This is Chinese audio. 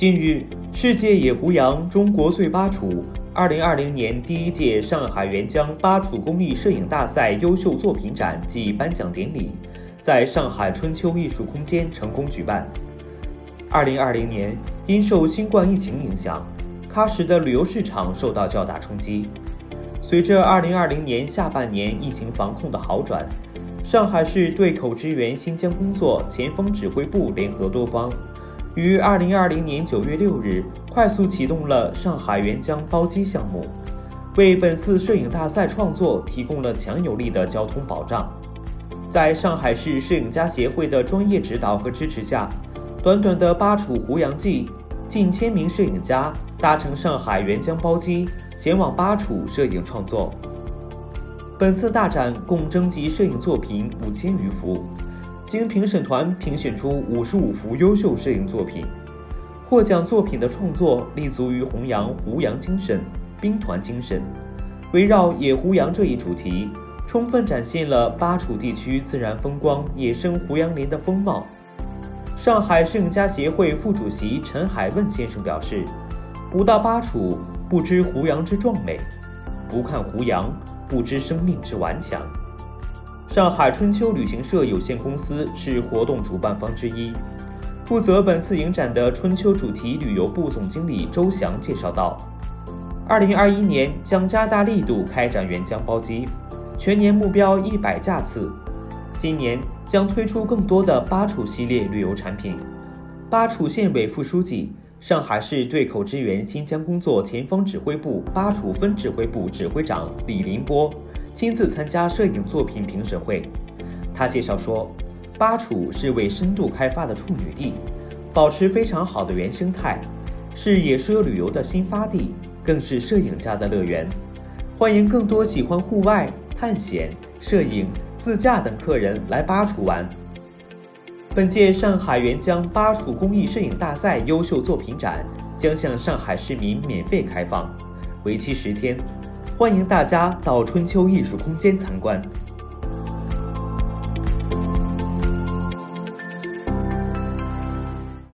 近日，世界野胡杨中国最巴楚二零二零年第一届上海沅江巴楚工艺摄影大赛优秀作品展暨颁奖典礼在上海春秋艺术空间成功举办。二零二零年，因受新冠疫情影响，喀什的旅游市场受到较大冲击。随着二零二零年下半年疫情防控的好转，上海市对口支援新疆工作前锋指挥部联合多方，于二零二零年九月六日快速启动了上海沅江包机项目，为本次摄影大赛创作提供了强有力的交通保障。在上海市摄影家协会的专业指导和支持下，短短的巴楚胡杨季，近千名摄影家搭乘上海沅江包机前往巴楚摄影创作。本次大展共征集摄影作品五千余幅，经评审团评选出五十五幅优秀摄影作品。获奖作品的创作立足于弘扬胡杨精神、兵团精神，围绕野胡杨这一主题，充分展现了巴楚地区自然风光、野生胡杨林的风貌。上海摄影家协会副主席陈海问先生表示：“不到巴楚，不知胡杨之壮美；不看胡杨，不知生命之顽强。”上海春秋旅行社有限公司是活动主办方之一。负责本次影展的春秋主题旅游部总经理周翔介绍道：“二零二一年将加大力度开展沅江包机，全年目标一百架次。”今年将推出更多的巴楚系列旅游产品。巴楚县委副书记、上海市对口支援新疆工作前方指挥部巴楚分指挥部指挥长李林波亲自参加摄影作品评审会。他介绍说，巴楚是为深度开发的处女地，保持非常好的原生态，是野奢旅游的新发地，更是摄影家的乐园。欢迎更多喜欢户外探险、摄影。自驾等客人来巴楚玩。本届上海沅江巴楚公益摄影大赛优秀作品展将向上海市民免费开放，为期十天，欢迎大家到春秋艺术空间参观。